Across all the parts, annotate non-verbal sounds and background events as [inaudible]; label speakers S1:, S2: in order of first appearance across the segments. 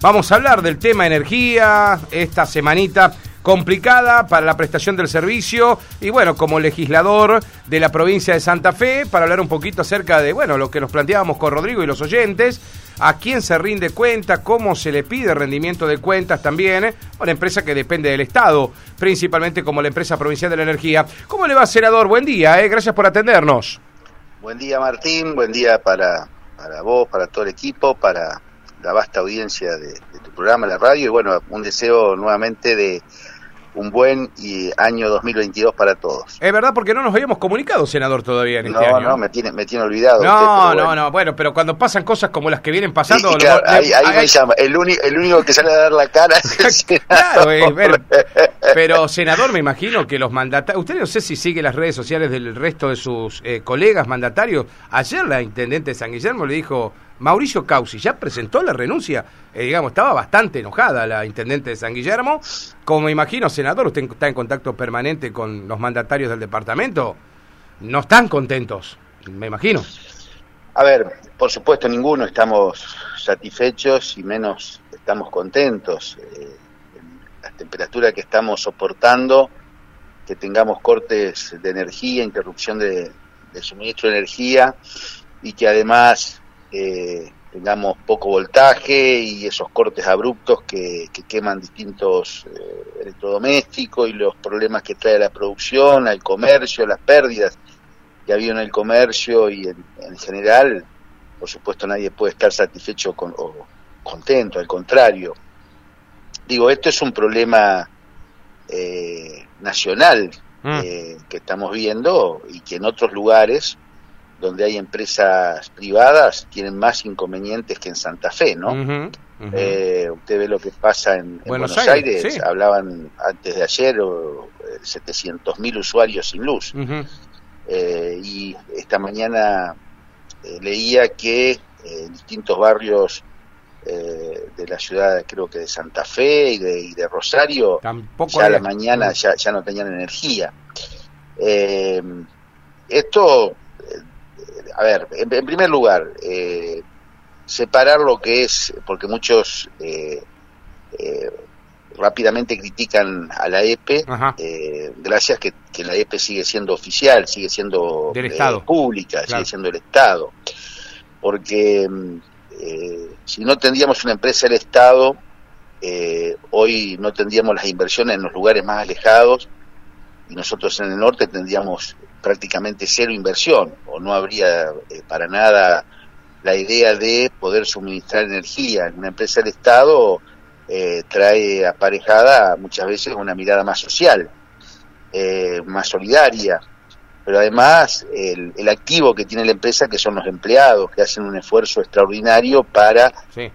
S1: Vamos a hablar del tema energía, esta semanita complicada para la prestación del servicio y bueno, como legislador de la provincia de Santa Fe, para hablar un poquito acerca de, bueno, lo que nos planteábamos con Rodrigo y los oyentes, a quién se rinde cuenta, cómo se le pide rendimiento de cuentas también, una empresa que depende del Estado, principalmente como la empresa provincial de la energía. ¿Cómo le va, senador? Buen día, eh? gracias por atendernos.
S2: Buen día, Martín, buen día para, para vos, para todo el equipo, para la vasta audiencia de, de tu programa, la radio, y bueno, un deseo nuevamente de un buen y año 2022 para todos.
S1: Es verdad, porque no nos habíamos comunicado, senador, todavía en este año.
S2: No, no, me tiene, me tiene olvidado.
S1: No, usted, no, bueno. no, bueno, pero cuando pasan cosas como las que vienen pasando...
S2: Y, y claro, lo, ahí, ahí, ahí, me llama, el, el, único que sale a dar la cara es el [laughs]
S1: Claro, es, pero, pero, senador, me imagino que los mandatarios... Usted no sé si sigue las redes sociales del resto de sus eh, colegas mandatarios. Ayer la intendente de San Guillermo le dijo... Mauricio Causi ya presentó la renuncia, eh, digamos, estaba bastante enojada la intendente de San Guillermo. Como me imagino, senador, usted está en contacto permanente con los mandatarios del departamento. No están contentos, me imagino.
S2: A ver, por supuesto, ninguno estamos satisfechos y menos estamos contentos. Eh, la temperatura que estamos soportando, que tengamos cortes de energía, interrupción de, de suministro de energía y que además eh, tengamos poco voltaje y esos cortes abruptos que, que queman distintos eh, electrodomésticos y los problemas que trae la producción, al comercio, las pérdidas que ha habido en el comercio y en, en general, por supuesto nadie puede estar satisfecho con, o contento, al contrario. Digo, esto es un problema eh, nacional mm. que estamos viendo y que en otros lugares donde hay empresas privadas tienen más inconvenientes que en Santa Fe, ¿no? Uh -huh, uh -huh. Eh, usted ve lo que pasa en, en Buenos, Buenos, Aires, Aires sí. hablaban antes de ayer o, 700 mil usuarios sin luz. Uh -huh. eh, y esta mañana eh, leía que eh, en distintos barrios eh, de la ciudad, creo que de Santa Fe y de, y de Rosario,
S1: Tampoco
S2: ya a la mañana ya, ya no tenían energía. Eh, esto a ver, en, en primer lugar, eh, separar lo que es, porque muchos eh, eh, rápidamente critican a la EPE, eh, gracias que, que, la EPE sigue siendo oficial, sigue siendo
S1: Del Estado.
S2: pública,
S1: claro.
S2: sigue siendo el Estado. Porque eh, si no tendríamos una empresa del Estado, hoy no tendríamos las inversiones en los lugares más alejados y nosotros en el norte tendríamos prácticamente cero inversión o no habría eh, para nada la idea de poder suministrar energía. Una empresa del Estado eh, trae aparejada muchas veces una mirada más social, eh, más solidaria, pero además el, el, activo que tiene la empresa que son los empleados que hacen un esfuerzo extraordinario para sí.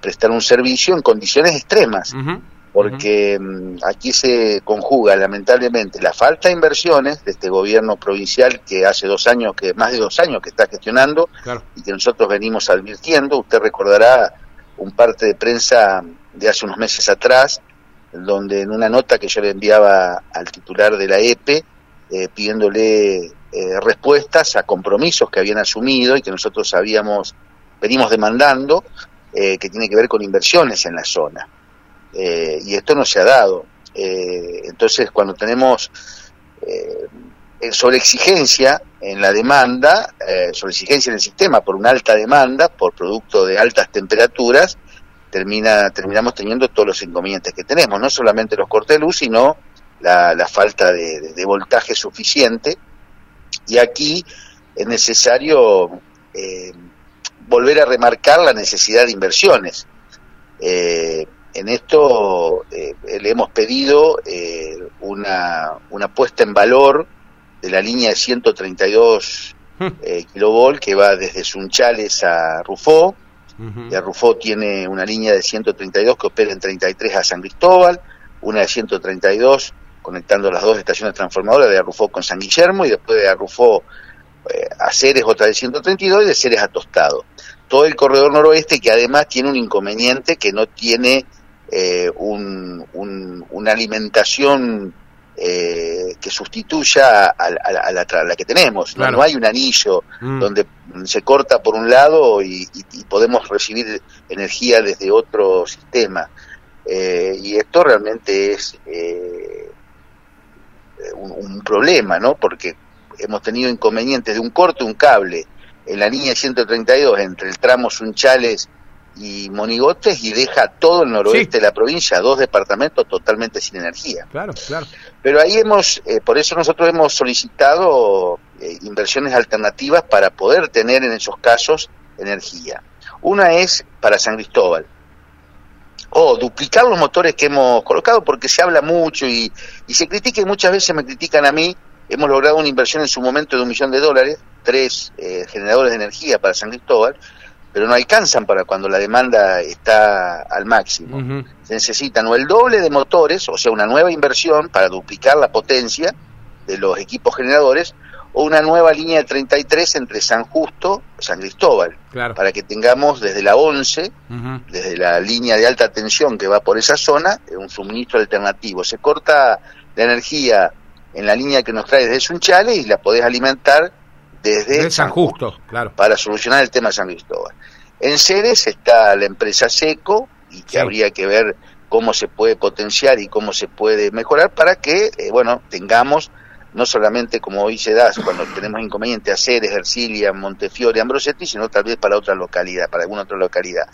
S2: prestar un servicio en condiciones extremas. Uh -huh porque uh -huh. aquí se conjuga lamentablemente la falta de inversiones de este gobierno provincial que hace dos años, que más de dos años que está gestionando claro. y que nosotros venimos advirtiendo. Usted recordará un parte de prensa de hace unos meses atrás, donde en una nota que yo le enviaba al titular de la EPE, eh, pidiéndole eh, respuestas a compromisos que habían asumido y que nosotros habíamos, venimos demandando, eh, que tiene que ver con inversiones en la zona eh, y esto no se ha dado. Eh, entonces, cuando tenemos eh, sobre exigencia en la demanda, eh, sobre exigencia en el sistema por una alta demanda, por producto de altas temperaturas, termina, terminamos teniendo todos los inconvenientes que tenemos, no solamente los cortes de luz, sino la, la falta de, de, voltaje suficiente. Y aquí es necesario eh, volver a remarcar la necesidad de inversiones. Eh, en esto eh, le hemos pedido eh, una, una puesta en valor de la línea de 132 eh, kilovolt que va desde Sunchales a Rufó. Uh -huh. Y Rufó tiene una línea de 132 que opera en 33 a San Cristóbal, una de 132 conectando las dos estaciones transformadoras de Arrufó con San Guillermo y después de Arrufó eh, a Ceres otra de 132 y de Ceres a Tostado. Todo el corredor noroeste que además tiene un inconveniente que no tiene eh, un, un, una alimentación eh, que sustituya a, la, que tenemos. ¿no? hay un anillo mm. donde se corta por un lado y, podemos recibir energía desde otro sistema. Eh, y esto realmente es eh, un, un, problema, ¿no? Porque hemos tenido inconvenientes de un corte, un cable en la línea 132 entre el tramo Sunchales y Monigotes y deja todo el noroeste de la provincia, dos departamentos totalmente sin energía.
S1: Claro, claro.
S2: Pero ahí hemos, eh, por eso nosotros hemos solicitado eh, inversiones alternativas para poder tener en esos casos energía. Una es para San Cristóbal. O duplicar los motores que hemos colocado, porque se habla mucho y, y se critica y muchas veces me critican a mí. Hemos logrado una inversión en su momento de un millón de dólares, tres eh, generadores de energía para San Cristóbal, pero no alcanzan para cuando la demanda está al máximo. Se necesitan o el doble de motores, o sea, una nueva inversión para duplicar la potencia de los equipos generadores, o una nueva línea de 33 entre San Justo y San Cristóbal, para que tengamos desde la 11, desde la línea de alta tensión que va por esa zona, un suministro alternativo. Se corta la energía en la línea que nos trae desde Sunchales y la podés alimentar desde
S1: San, Justo, claro.
S2: para solucionar el tema de San Cristóbal. En Ceres está la empresa Seco y que habría que ver cómo se puede potenciar y cómo se puede mejorar para que, eh, bueno, tengamos no solamente como hoy se da cuando tenemos inconveniente a Ceres, Ercilia, Montefiore, Ambrosetti, sino tal vez para otra localidad, para alguna otra localidad.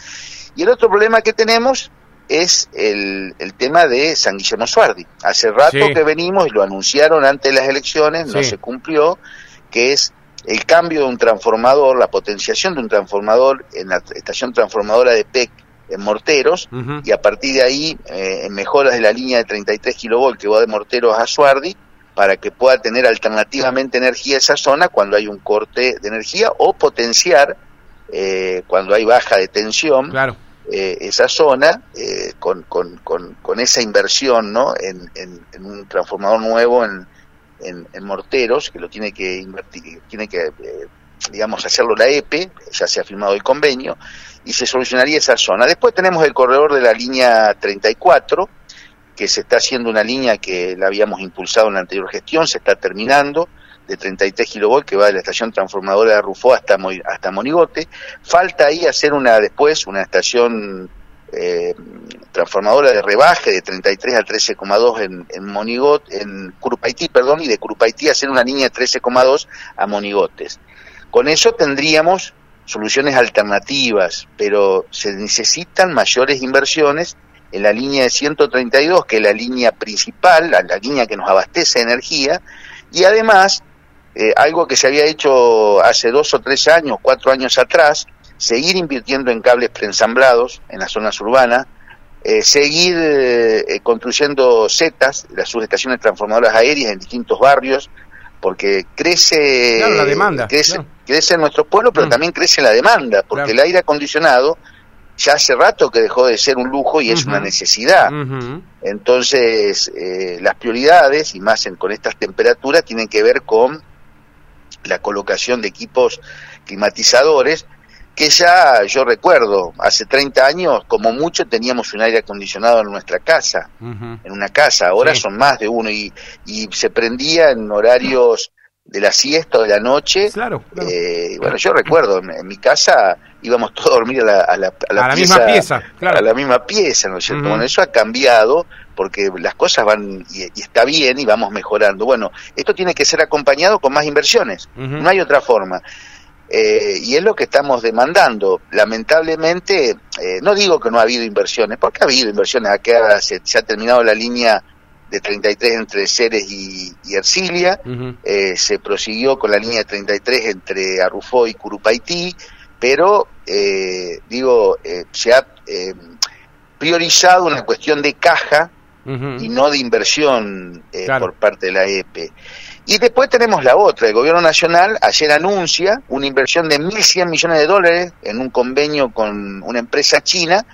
S2: Y el otro problema que tenemos es el, el tema de San Guillermo Suardi. Hace rato que venimos y lo anunciaron antes de las elecciones, no se cumplió, que es el cambio de un transformador, la potenciación de un transformador en la estación transformadora de PEC en Morteros y a partir de ahí eh, en mejoras de la línea de 33 kilovolt que va de Morteros a Suardi para que pueda tener alternativamente energía esa zona cuando hay un corte de energía o potenciar eh, cuando hay baja de tensión eh, esa zona con, con, con, con, esa inversión ¿no? en, en un transformador nuevo en, en, morteros, que lo tiene que invertir, tiene que, eh, digamos, hacerlo la EPE, ya se ha firmado el convenio, y se solucionaría esa zona. Después tenemos el corredor de la línea 34, que se está haciendo una línea que la habíamos impulsado en la anterior gestión, se está terminando, de 33 kilovolt que va de la estación transformadora de Rufó hasta, hasta Monigote. Falta ahí hacer una después, una estación eh, transformadora de rebaje de 33 a 13,2 en, en Monigot, en Curupaití, perdón, y de Curupaití hacer una línea de 13,2 a Monigotes. Con eso tendríamos soluciones alternativas, pero se necesitan mayores inversiones en la línea de 132, que es la línea principal, la, línea que nos abastece energía, y además, eh, algo que se había hecho hace dos o tres años, cuatro años atrás, seguir invirtiendo en cables preensamblados en las zonas urbanas, eh, seguir eh, construyendo zetas, las subestaciones transformadoras aéreas en distintos barrios, porque crece
S1: la demanda,
S2: crece, crece en nuestro pueblo, pero mm. también crece la demanda, porque el aire acondicionado ya hace rato que dejó de ser un lujo y es una necesidad. Entonces, eh, las prioridades, y más con estas temperaturas, tienen que ver con la colocación de equipos climatizadores que ya yo recuerdo, hace 30 años, como mucho, teníamos un aire acondicionado en nuestra casa, en una casa, ahora son más de uno, y, y se prendía en horarios de la siesta o de la noche.
S1: Claro.
S2: Eh, bueno, yo recuerdo, en, mi casa íbamos todos a dormir a la, a la,
S1: a la, misma pieza,
S2: claro. a la misma pieza, ¿no es cierto? Bueno, eso ha cambiado porque las cosas van y, está bien y vamos mejorando. Bueno, esto tiene que ser acompañado con más inversiones, no hay otra forma. Eh, y es lo que estamos demandando. Lamentablemente, eh, no digo que no ha habido inversiones, porque ha habido inversiones. Acá se, se ha terminado la línea de 33 entre Ceres y, Ercilia, eh, se prosiguió con la línea de 33 entre Arrufó y Curupaití, pero, digo, se ha priorizado una cuestión de caja y no de inversión por parte de la EPE. Y después tenemos la otra, el gobierno nacional ayer anuncia una inversión de 1.100 millones de dólares en un convenio con una empresa china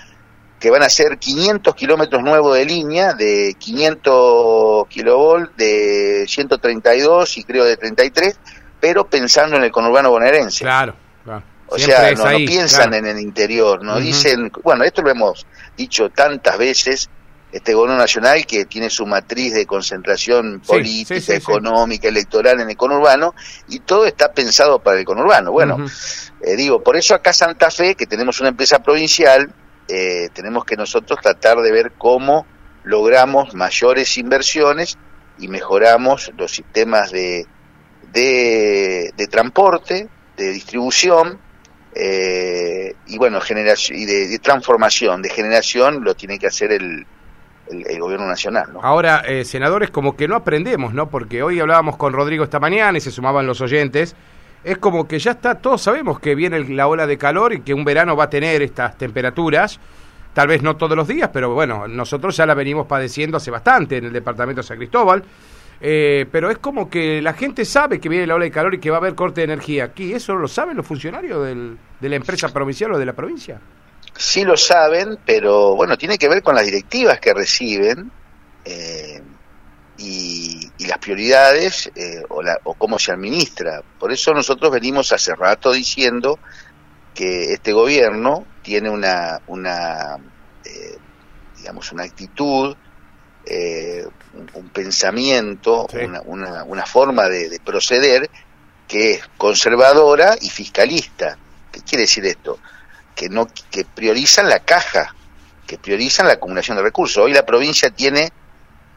S2: que van a ser 500 kilómetros nuevos de línea de 500 kilovolt, de 132 y creo de 33, pero pensando en el conurbano bonaerense.
S1: Claro, claro.
S2: O sea, no, piensan en el interior, no dicen, bueno, esto lo hemos dicho tantas veces, este gobierno nacional que tiene su matriz de concentración política, económica, electoral en el conurbano, y todo está pensado para el conurbano. Bueno, eh, digo, por eso acá Santa Fe, que tenemos una empresa provincial, eh, tenemos que nosotros tratar de ver cómo logramos mayores inversiones y mejoramos los sistemas de, de, transporte, de distribución, eh, y bueno, generación, y de, transformación, de generación, lo tiene que hacer el, el, gobierno nacional. ¿no?
S1: Ahora, eh, senadores, como que no aprendemos, ¿no? Porque hoy hablábamos con Rodrigo esta mañana y se sumaban los oyentes. Es como que ya está, todos sabemos que viene la ola de calor y que un verano va a tener estas temperaturas. Tal vez no todos los días, pero bueno, nosotros ya la venimos padeciendo hace bastante en el departamento de San Cristóbal. Eh, pero es como que la gente sabe que viene la ola de calor y que va a haber corte de energía aquí. ¿Eso lo saben los funcionarios de la empresa provincial o de la provincia?
S2: Sí lo saben, pero bueno, tiene que ver con las directivas que reciben eh, y, las prioridades eh, o, la, o cómo se administra. Por eso nosotros venimos hace rato diciendo que este gobierno tiene una, una digamos, una actitud eh, un, pensamiento, una, una, forma de, proceder que es conservadora y fiscalista. ¿Qué quiere decir esto? Que, no, que priorizan la caja, que priorizan la acumulación de recursos. Hoy la provincia tiene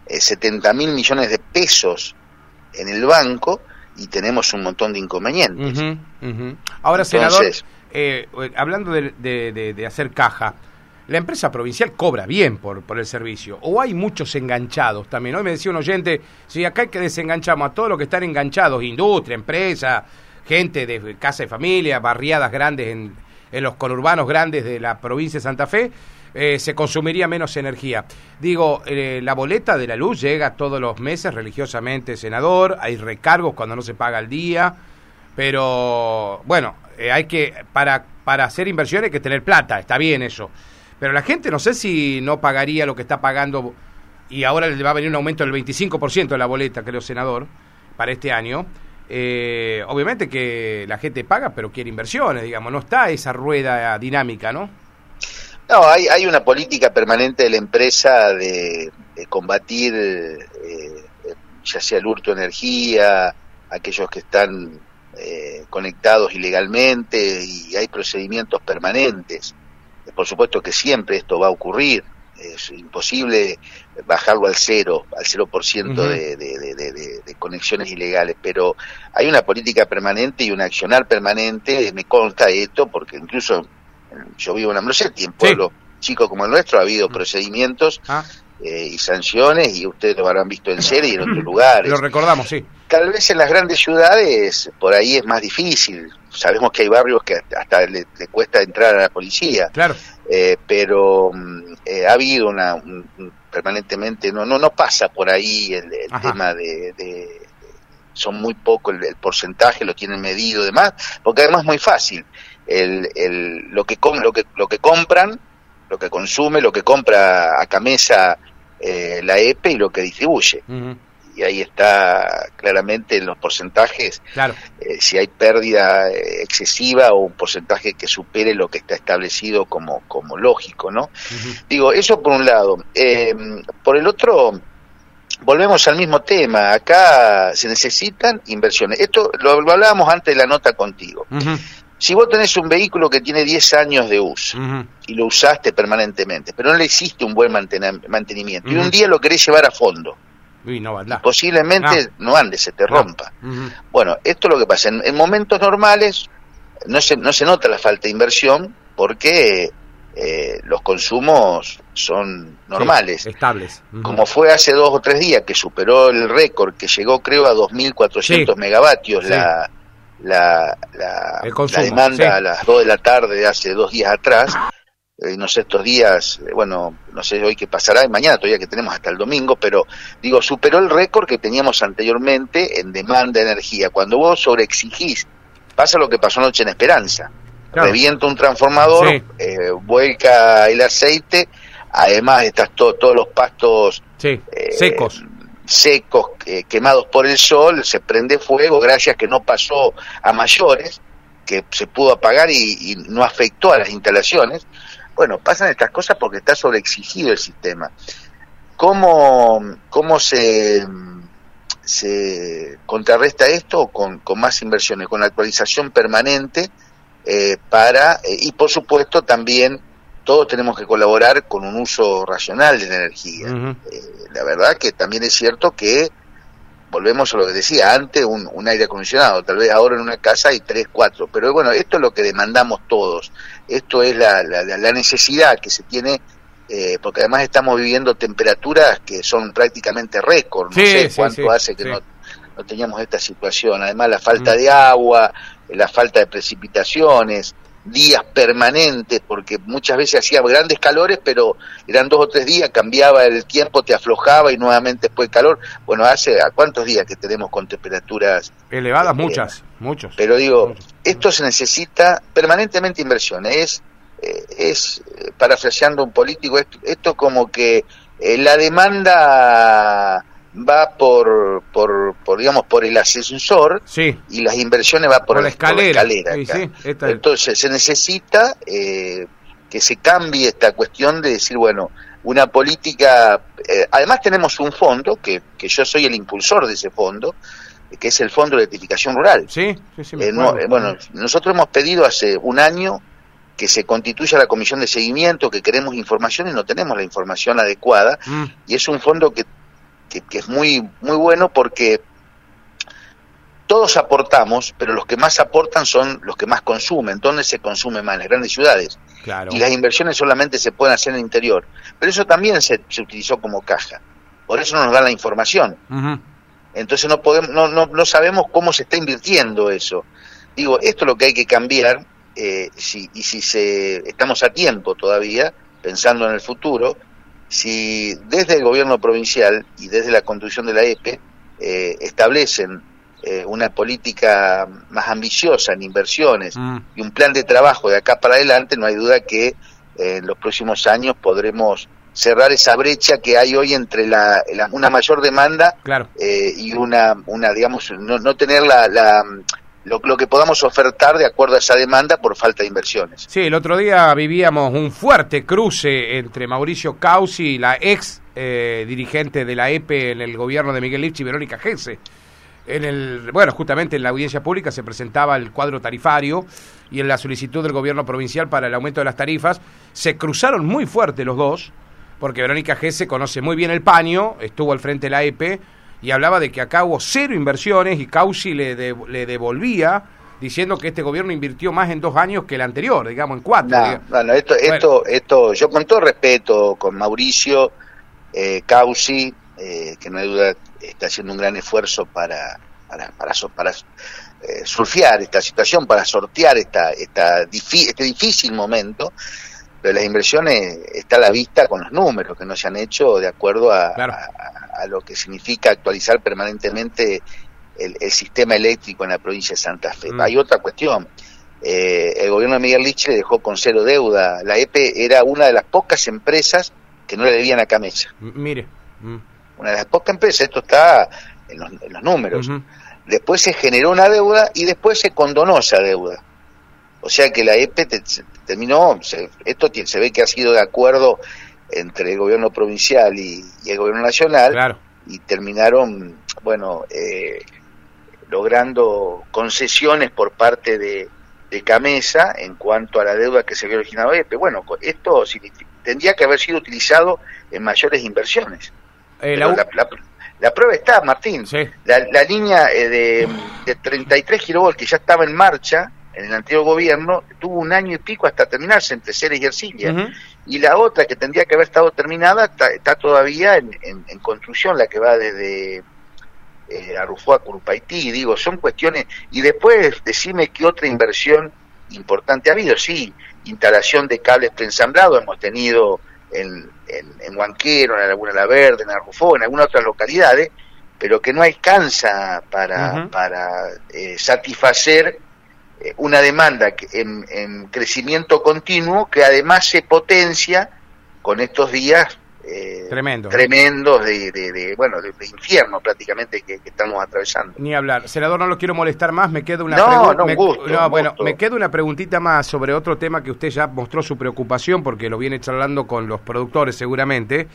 S2: eh, 70 mil millones de pesos en el banco y tenemos un montón de inconvenientes.
S1: Ahora, senador, eh, hablando de hacer caja, la empresa provincial cobra bien por, por el servicio. O hay muchos enganchados también. Hoy me decía un oyente, si acá hay que desenganchamos a todos los que están enganchados, industria, empresa, gente de casa de familia, barriadas grandes en, en los conurbanos grandes de la provincia de Santa Fe, eh, se consumiría menos energía. Digo, eh, la boleta de la luz llega todos los meses religiosamente, senador, hay recargos cuando no se paga el día, pero bueno, eh, hay que, para, para hacer inversiones hay que tener plata, está bien eso. Pero la gente no sé si no pagaría lo que está pagando y ahora le va a venir un aumento del 25% de la boleta, creo, senador, para este año. Eh, obviamente que la gente paga, pero quiere inversiones, digamos, no está esa rueda dinámica, ¿no?
S2: No, hay, hay una política permanente de la empresa de, combatir eh, ya sea el hurto de energía, aquellos que están eh, conectados ilegalmente y hay procedimientos permanentes. Por supuesto que siempre esto va a ocurrir, es imposible bajarlo al cero, al cero por ciento de, conexiones ilegales, pero hay una política permanente y un accionar permanente, me consta esto, porque incluso yo vivo en Ambrosetti, en pueblo chico como el nuestro, ha habido procedimientos ah. eh, y sanciones, y ustedes lo habrán visto en serie y en otros [clears throat] lugares.
S1: Lo recordamos, sí.
S2: Tal vez en las grandes ciudades, por ahí es más difícil, sabemos que hay barrios que hasta le, cuesta entrar a la policía.
S1: Claro.
S2: Eh, pero mm, eh, ha habido una permanentemente no no no pasa por ahí el, tema de, son muy poco el, porcentaje lo tienen medido y demás porque además es muy fácil el, el lo que lo que lo que compran lo que consume lo que compra a camesa eh, la EPE y lo que distribuye y ahí está claramente en los porcentajes
S1: claro.
S2: Eh, si hay pérdida eh, excesiva o un porcentaje que supere lo que está establecido como, como lógico, ¿no? Digo, eso por un lado. Eh, por el otro, volvemos al mismo tema. Acá se necesitan inversiones. Esto lo, hablábamos antes de la nota contigo. Si vos tenés un vehículo que tiene 10 años de uso y lo usaste permanentemente, pero no le existe un buen mantenimiento y un día lo querés llevar a fondo, Posiblemente no. ande, se te rompa. Bueno, esto es lo que pasa. En, momentos normales no se, no se nota la falta de inversión porque eh, los consumos son normales.
S1: estables.
S2: Como fue hace dos o tres días que superó el récord, que llegó creo a 2.400 megavatios la, la, la, la, demanda a las 2 de la tarde de hace dos días atrás. Eh, no sé, estos días, eh, bueno, no sé hoy qué pasará, mañana todavía que tenemos hasta el domingo, pero digo, superó el récord que teníamos anteriormente en demanda de energía. Cuando vos sobreexigís, pasa lo que pasó anoche en Esperanza. Revienta un transformador, eh, vuelca el aceite, además estás todos los pastos
S1: secos
S2: secos, quemados por el sol, se prende fuego, gracias que no pasó a mayores, que se pudo apagar y no afectó a las instalaciones. Bueno, pasan estas cosas porque está sobreexigido el sistema. ¿cómo, cómo se, se contrarresta esto? Con, con más inversiones, con la actualización permanente eh, para, eh, y por supuesto también todos tenemos que colaborar con un uso racional de la energía. Eh, la verdad que también es cierto que volvemos a lo que decía antes, un, un, aire acondicionado, tal vez ahora en una casa hay tres, cuatro, pero bueno, esto es lo que demandamos todos, esto es la, la, la necesidad que se tiene, eh, porque además estamos viviendo temperaturas que son prácticamente récord, no sé cuánto hace que no, no, teníamos esta situación, además la falta de agua, la falta de precipitaciones, días permanentes, porque muchas veces hacía grandes calores, pero eran dos o tres días, cambiaba el tiempo, te aflojaba y nuevamente después calor. Bueno, hace a cuántos días que tenemos con temperaturas
S1: elevadas, muchas, muchos.
S2: Pero digo, esto se necesita permanentemente inversión, es, eh, es eh, parafraseando un político, esto, esto como que eh, la demanda va por, por, por, digamos por el ascensor
S1: sí.
S2: y las inversiones va por,
S1: por la escalera,
S2: por la escalera.
S1: sí, sí,
S2: entonces se necesita eh, que se cambie esta cuestión de decir bueno una política eh, además tenemos un fondo que, que yo soy el impulsor de ese fondo que es el fondo de electrificación rural.
S1: Sí,
S2: eh, no, bueno nosotros hemos pedido hace un año que se constituya la comisión de seguimiento, que queremos información y no tenemos la información adecuada, mm. y es un fondo que que, que, es muy, muy bueno porque todos aportamos, pero los que más aportan son los que más consumen. ¿Dónde se consume más? En las grandes ciudades.
S1: Claro.
S2: Y las inversiones solamente se pueden hacer en el interior. Pero eso también se, se utilizó como caja. Por eso no nos dan la información.
S1: Uh -huh.
S2: Entonces no, podemos, no, no, no sabemos cómo se está invirtiendo eso. Digo, esto es lo que hay que cambiar eh, si, y si se, estamos a tiempo todavía, pensando en el futuro, si desde el gobierno provincial y desde la conducción de la EPE eh, establecen eh, una política más ambiciosa en inversiones mm. y un plan de trabajo de acá para adelante, no hay duda que eh, en los próximos años podremos cerrar esa brecha que hay hoy entre la, la una mayor demanda
S1: claro.
S2: y una, una digamos, no, no tener la, la lo, que podamos ofertar de acuerdo a esa demanda por falta de inversiones.
S1: Sí, el otro día vivíamos un fuerte cruce entre Mauricio Causi, la ex eh, dirigente de la EPE en el gobierno de Miguel Lipchi y Verónica Gese. En el, bueno, justamente en la audiencia pública se presentaba el cuadro tarifario y en la solicitud del gobierno provincial para el aumento de las tarifas se cruzaron muy fuerte los dos, porque Verónica Gese conoce muy bien el paño, estuvo al frente de la EPE, y hablaba de que acá hubo cero inversiones y Causi le, de, le devolvía diciendo que este gobierno invirtió más en dos años que el anterior, digamos, en cuatro.
S2: No, bueno, esto, bueno. esto, esto, yo con todo respeto, con Mauricio eh, Causi, eh, que no hay duda está haciendo un gran esfuerzo para, para, para, para eh, surfear esta situación, para sortear esta, esta este difícil momento, pero las inversiones está a la vista con los números que no se han hecho de acuerdo a,
S1: claro.
S2: a a lo que significa actualizar permanentemente el, el, sistema eléctrico en la provincia de Santa Fe. Mm. Hay otra cuestión. Eh, el gobierno de Miguel Lich le dejó con cero deuda. La EPE era una de las pocas empresas que no le debían a Camesa.
S1: Mire.
S2: Mm. Una de las pocas empresas, esto está en los, en los números. Después se generó una deuda y después se condonó esa deuda. O sea que la EPE te, te terminó, se, esto se ve que ha sido de acuerdo entre el gobierno provincial y, y el gobierno nacional
S1: claro.
S2: y terminaron, bueno, eh, logrando concesiones por parte de, de, Camesa en cuanto a la deuda que se había originado EPE. Bueno, esto tendría que haber sido utilizado en mayores inversiones.
S1: Eh, la,
S2: la, la, la, prueba está, Martín.
S1: Sí.
S2: La, línea eh, de, de 33 kilovolts que ya estaba en marcha, en el anterior gobierno, tuvo un año y pico hasta terminarse entre Ceres y Ercilia. Uh -huh. Y la otra, que tendría que haber estado terminada, está, está todavía en, en, en, construcción, la que va desde eh, a Curupaití. Digo, son cuestiones. Y después, decime qué otra inversión importante ha habido. Sí, instalación de cables preensamblados hemos tenido en, en, en Huanquero, en Laguna La Verde, en Arrufó, en algunas otras localidades, pero que no alcanza para, uh -huh. para eh, satisfacer una demanda en, en, crecimiento continuo que además se potencia con estos días
S1: eh, Tremendo.
S2: tremendos de, de, de bueno de, de, infierno prácticamente que, que, estamos atravesando.
S1: Ni hablar. Senador, no lo quiero molestar más, me queda una
S2: no, no, me, gusto,
S1: no, bueno,
S2: gusto.
S1: me queda una preguntita más sobre otro tema que usted ya mostró su preocupación porque lo viene charlando con los productores seguramente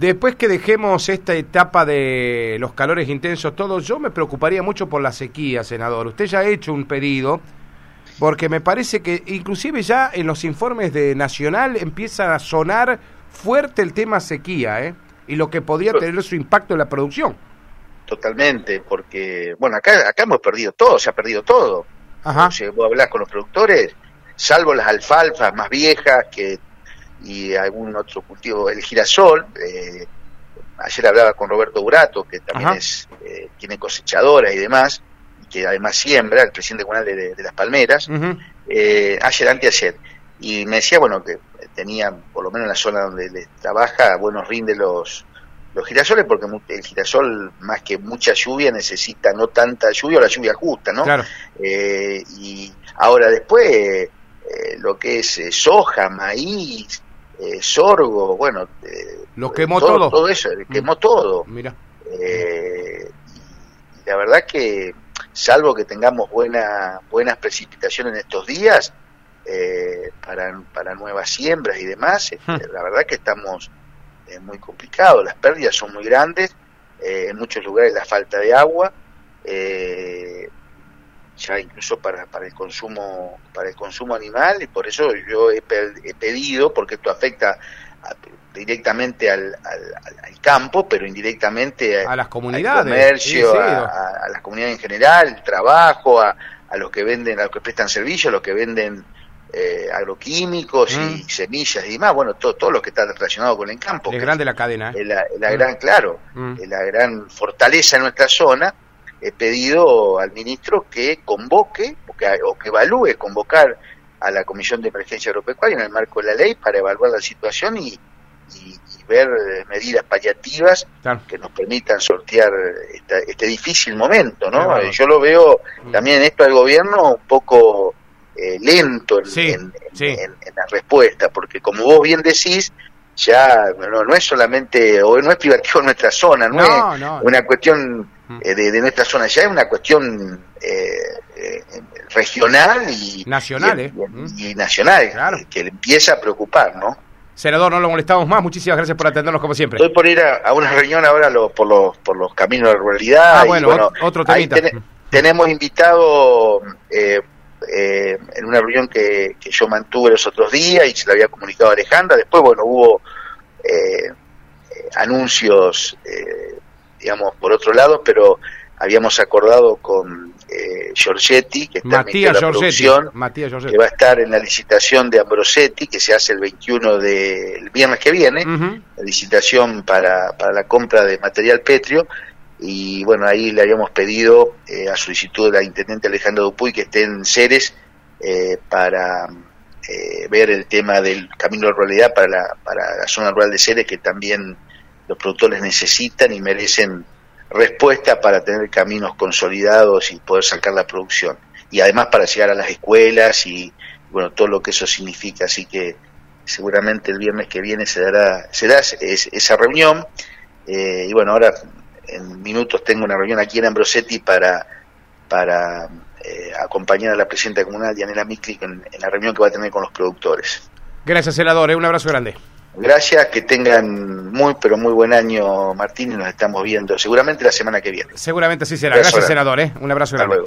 S1: Después que dejemos esta etapa de los calores intensos, todo, yo me preocuparía mucho por la sequía, senador. Usted ya ha hecho un pedido, porque me parece que inclusive ya en los informes de Nacional empieza a sonar fuerte el tema sequía, ¿eh? Y lo que podría tener su impacto en la producción.
S2: Totalmente, porque, bueno, acá, acá hemos perdido todo, se ha perdido todo. Ajá. Si vos hablás con los productores, salvo las alfalfas más viejas que y algún otro cultivo, el girasol. Eh, ayer hablaba con Roberto Burato, que también es eh, tiene cosechadora y demás, y que además siembra, el presidente comunal de, Las Palmeras, eh, ayer, anteayer, y me decía, bueno, que tenía, por lo menos en la zona donde le trabaja, buenos rinde los, los girasoles, porque el girasol, más que mucha lluvia, necesita no tanta lluvia o la lluvia justa, ¿no?
S1: Claro.
S2: y ahora después, lo que es soja, maíz, eh, sorgo, bueno.
S1: Eh, lo quemó todo,
S2: todo. eso, quemó mm. todo.
S1: Mira.
S2: Eh, y la verdad que, salvo que tengamos buena, buenas precipitaciones en estos días, para, para nuevas siembras y demás, este, hmm. la verdad que estamos muy complicados, las pérdidas son muy grandes, en muchos lugares la falta de agua, eh, ya incluso para, para el consumo para el consumo animal y por eso yo he, pedido porque esto afecta directamente al, al, campo pero indirectamente
S1: a las comunidades
S2: al comercio a, las comunidades en general el trabajo a, a los que venden a los que prestan servicios a los que venden eh, agroquímicos y mm. semillas y demás, bueno, todo, todo lo que está relacionado con el campo.
S1: Es grande la cadena.
S2: ¿eh? La, gran, claro, mm. la gran fortaleza en nuestra zona he pedido al ministro que convoque o que, o que evalúe convocar a la Comisión de Emergencia Agropecuaria en el marco de la ley para evaluar la situación y, ver eh, medidas paliativas que nos permitan sortear este difícil momento, ¿no? Yo lo veo mm. también en esto del gobierno un poco eh, lento en, la respuesta, porque como vos bien decís, ya no, no es solamente, o no es privativo en nuestra zona, no, es una cuestión eh, de, nuestra zona, ya es una cuestión eh, eh, regional y
S1: nacional,
S2: y, nacional que le empieza a preocupar, ¿no?
S1: Senador, no lo molestamos más. Muchísimas gracias por atendernos como siempre.
S2: Estoy por ir a, una reunión ahora por los por los caminos de la ruralidad.
S1: Ah, bueno, otro temita.
S2: tenemos invitado en una reunión que, que, yo mantuve los otros días y se lo había comunicado a Alejandra. Después, bueno, hubo anuncios digamos, por otro lado, pero habíamos acordado con eh, Giorgetti, que está
S1: en la producción,
S2: que va a estar en la licitación de Ambrosetti, que se hace el 21 del viernes que viene, la licitación para, para la compra de material petrio, y bueno, ahí le habíamos pedido eh, a solicitud de la intendente Alejandra Dupuy que esté en Ceres eh, para eh, ver el tema del camino de ruralidad para la, para la zona rural de Ceres, que también los productores necesitan y merecen respuesta para tener caminos consolidados y poder sacar la producción. Y además para llegar a las escuelas y bueno, todo lo que eso significa. Así que seguramente el viernes que viene se dará, se esa reunión. Eh, y bueno, ahora en minutos tengo una reunión aquí en Ambrosetti para, para eh, acompañar a la presidenta comunal, Dianela Miklik, en, en, la reunión que va a tener con los productores.
S1: Gracias, senador. Eh, un abrazo grande.
S2: Gracias, que tengan muy, pero muy buen año, Martín, y nos estamos viendo seguramente la semana que viene.
S1: Seguramente sí será. Gracias, senador. ¿eh? Un abrazo grande.